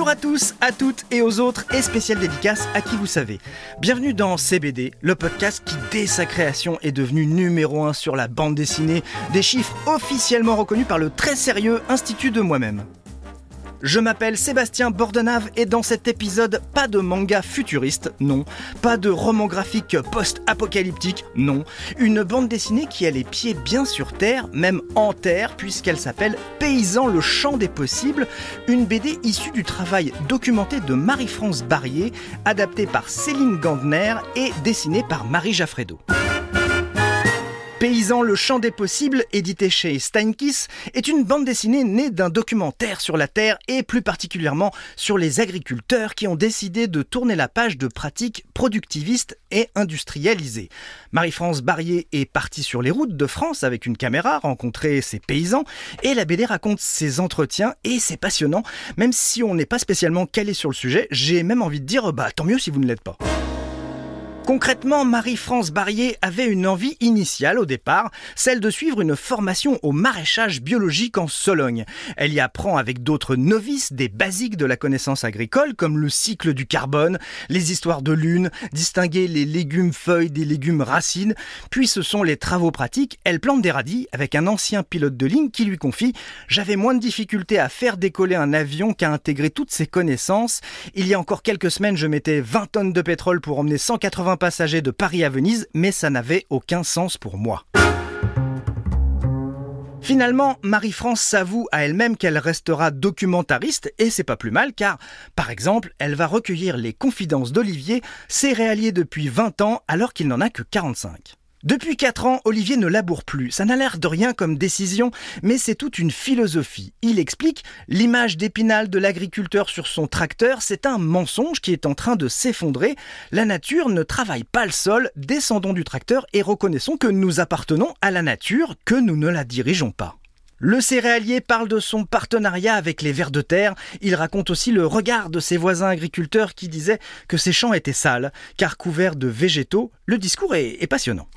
Bonjour à tous, à toutes et aux autres, et spéciale dédicace à qui vous savez. Bienvenue dans CBD, le podcast qui, dès sa création, est devenu numéro 1 sur la bande dessinée, des chiffres officiellement reconnus par le très sérieux Institut de moi-même. Je m'appelle Sébastien Bordenave et dans cet épisode, pas de manga futuriste, non. Pas de roman graphique post-apocalyptique, non. Une bande dessinée qui a les pieds bien sur terre, même en terre, puisqu'elle s'appelle Paysan le champ des possibles, une BD issue du travail documenté de Marie-France Barrier, adaptée par Céline Gandner et dessinée par Marie Jaffredo. Paysan, le champ des possibles, édité chez Steinkiss, est une bande dessinée née d'un documentaire sur la Terre et plus particulièrement sur les agriculteurs qui ont décidé de tourner la page de pratiques productivistes et industrialisées. Marie-France Barrier est partie sur les routes de France avec une caméra, rencontrer ses paysans, et la BD raconte ses entretiens et c'est passionnant, même si on n'est pas spécialement calé sur le sujet, j'ai même envie de dire bah tant mieux si vous ne l'êtes pas. Concrètement, Marie-France Barrier avait une envie initiale au départ, celle de suivre une formation au maraîchage biologique en Sologne. Elle y apprend avec d'autres novices des basiques de la connaissance agricole comme le cycle du carbone, les histoires de lune, distinguer les légumes feuilles des légumes racines. Puis ce sont les travaux pratiques. Elle plante des radis avec un ancien pilote de ligne qui lui confie J'avais moins de difficultés à faire décoller un avion qu'à intégrer toutes ces connaissances. Il y a encore quelques semaines, je mettais 20 tonnes de pétrole pour emmener 180 passagers de Paris à Venise, mais ça n'avait aucun sens pour moi. Finalement, Marie-France s'avoue à elle-même qu'elle restera documentariste et c'est pas plus mal car, par exemple, elle va recueillir les confidences d'Olivier, céréalier depuis 20 ans alors qu'il n'en a que 45. Depuis 4 ans, Olivier ne laboure plus. Ça n'a l'air de rien comme décision, mais c'est toute une philosophie. Il explique l'image d'épinal de l'agriculteur sur son tracteur, c'est un mensonge qui est en train de s'effondrer. La nature ne travaille pas le sol, descendons du tracteur et reconnaissons que nous appartenons à la nature, que nous ne la dirigeons pas. Le céréalier parle de son partenariat avec les vers de terre. Il raconte aussi le regard de ses voisins agriculteurs qui disaient que ces champs étaient sales, car couverts de végétaux. Le discours est, passionnant.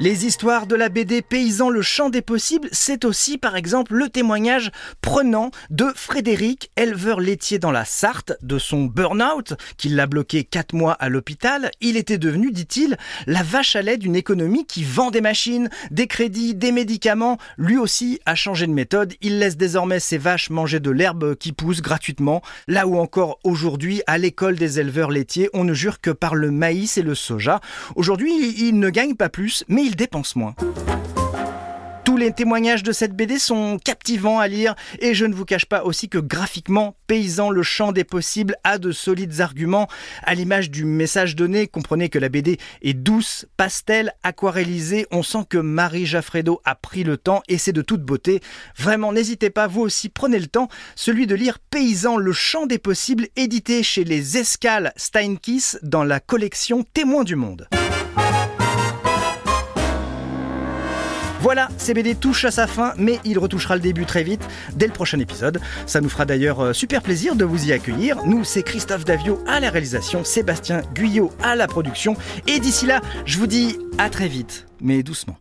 Les histoires de la BD Paysan le champ des possibles, c'est aussi par exemple le témoignage prenant de Frédéric, éleveur laitier dans la Sarthe, de son burn-out qui l'a bloqué 4 mois à l'hôpital. Il était devenu, dit-il, la vache à lait d'une économie qui vend des machines, des crédits, des médicaments. Lui aussi a changé de méthode. Il laisse désormais ses vaches manger de l'herbe qui pousse gratuitement. Là où encore aujourd'hui, à l'école des éleveurs laitiers, on ne jure que par le maïs et le soja. Aujourd'hui, il ne gagne pas plus, mais moins. Tous les témoignages de cette BD sont captivants à lire et je ne vous cache pas aussi que graphiquement, Paysan le champ des possibles a de solides arguments. À l'image du message donné, comprenez que la BD est douce, pastel, aquarellisée. On sent que Marie Jaffredo a pris le temps et c'est de toute beauté. Vraiment, n'hésitez pas, vous aussi, prenez le temps, celui de lire Paysan le champ des possibles, édité chez les Escales Steinkiss dans la collection Témoins du Monde. Voilà, CBD touche à sa fin, mais il retouchera le début très vite, dès le prochain épisode. Ça nous fera d'ailleurs euh, super plaisir de vous y accueillir. Nous, c'est Christophe Davio à la réalisation, Sébastien Guyot à la production. Et d'ici là, je vous dis à très vite, mais doucement.